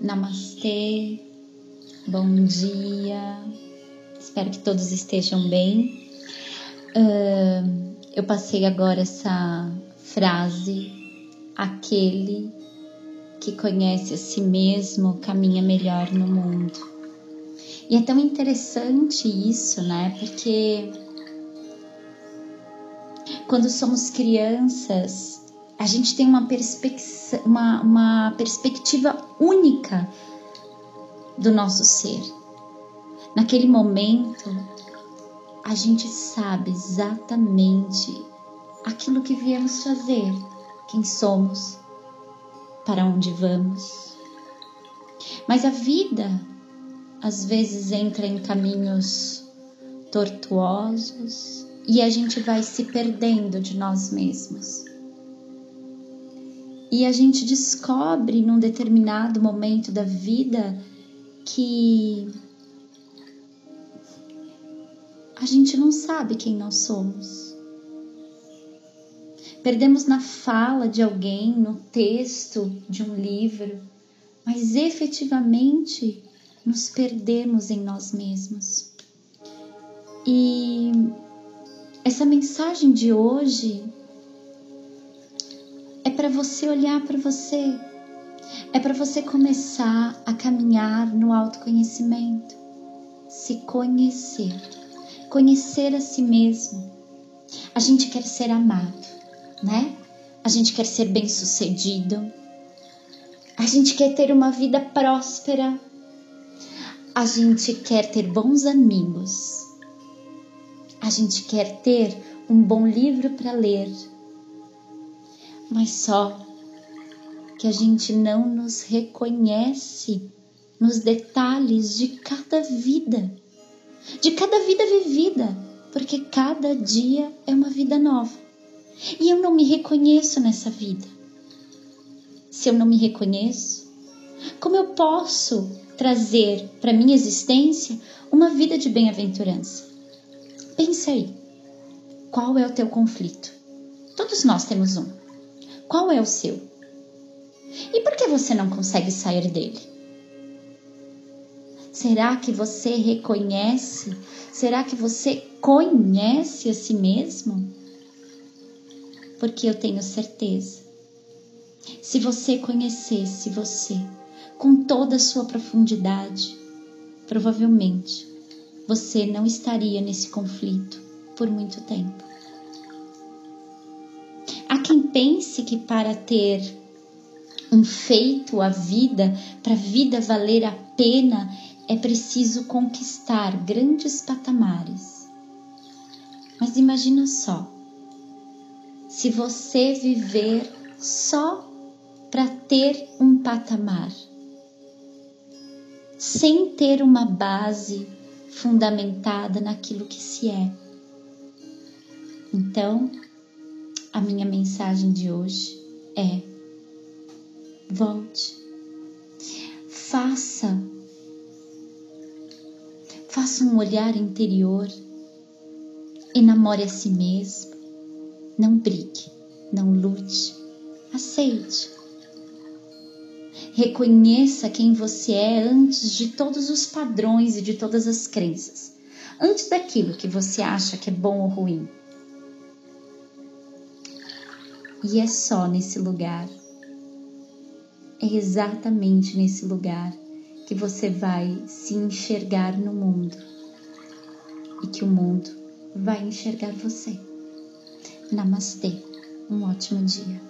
Namastê, bom dia, espero que todos estejam bem. Uh, eu passei agora essa frase: aquele que conhece a si mesmo caminha melhor no mundo. E é tão interessante isso, né? Porque quando somos crianças, a gente tem uma, uma, uma perspectiva única do nosso ser. Naquele momento, a gente sabe exatamente aquilo que viemos fazer, quem somos, para onde vamos. Mas a vida às vezes entra em caminhos tortuosos e a gente vai se perdendo de nós mesmos. E a gente descobre num determinado momento da vida que a gente não sabe quem nós somos. Perdemos na fala de alguém, no texto de um livro, mas efetivamente nos perdemos em nós mesmos. E essa mensagem de hoje para você olhar para você, é para você começar a caminhar no autoconhecimento, se conhecer, conhecer a si mesmo. A gente quer ser amado, né? A gente quer ser bem-sucedido. A gente quer ter uma vida próspera. A gente quer ter bons amigos. A gente quer ter um bom livro para ler. Mas só que a gente não nos reconhece nos detalhes de cada vida, de cada vida vivida, porque cada dia é uma vida nova. E eu não me reconheço nessa vida. Se eu não me reconheço, como eu posso trazer para minha existência uma vida de bem-aventurança? Pense aí. Qual é o teu conflito? Todos nós temos um. Qual é o seu? E por que você não consegue sair dele? Será que você reconhece? Será que você conhece a si mesmo? Porque eu tenho certeza. Se você conhecesse você com toda a sua profundidade, provavelmente você não estaria nesse conflito por muito tempo. Pense que para ter um feito a vida, para a vida valer a pena, é preciso conquistar grandes patamares. Mas imagina só, se você viver só para ter um patamar, sem ter uma base fundamentada naquilo que se é. Então, a minha mensagem de hoje é: volte. Faça. Faça um olhar interior. Enamore a si mesmo. Não brigue, não lute. Aceite. Reconheça quem você é antes de todos os padrões e de todas as crenças. Antes daquilo que você acha que é bom ou ruim. E é só nesse lugar é exatamente nesse lugar que você vai se enxergar no mundo e que o mundo vai enxergar você. Namastê, um ótimo dia.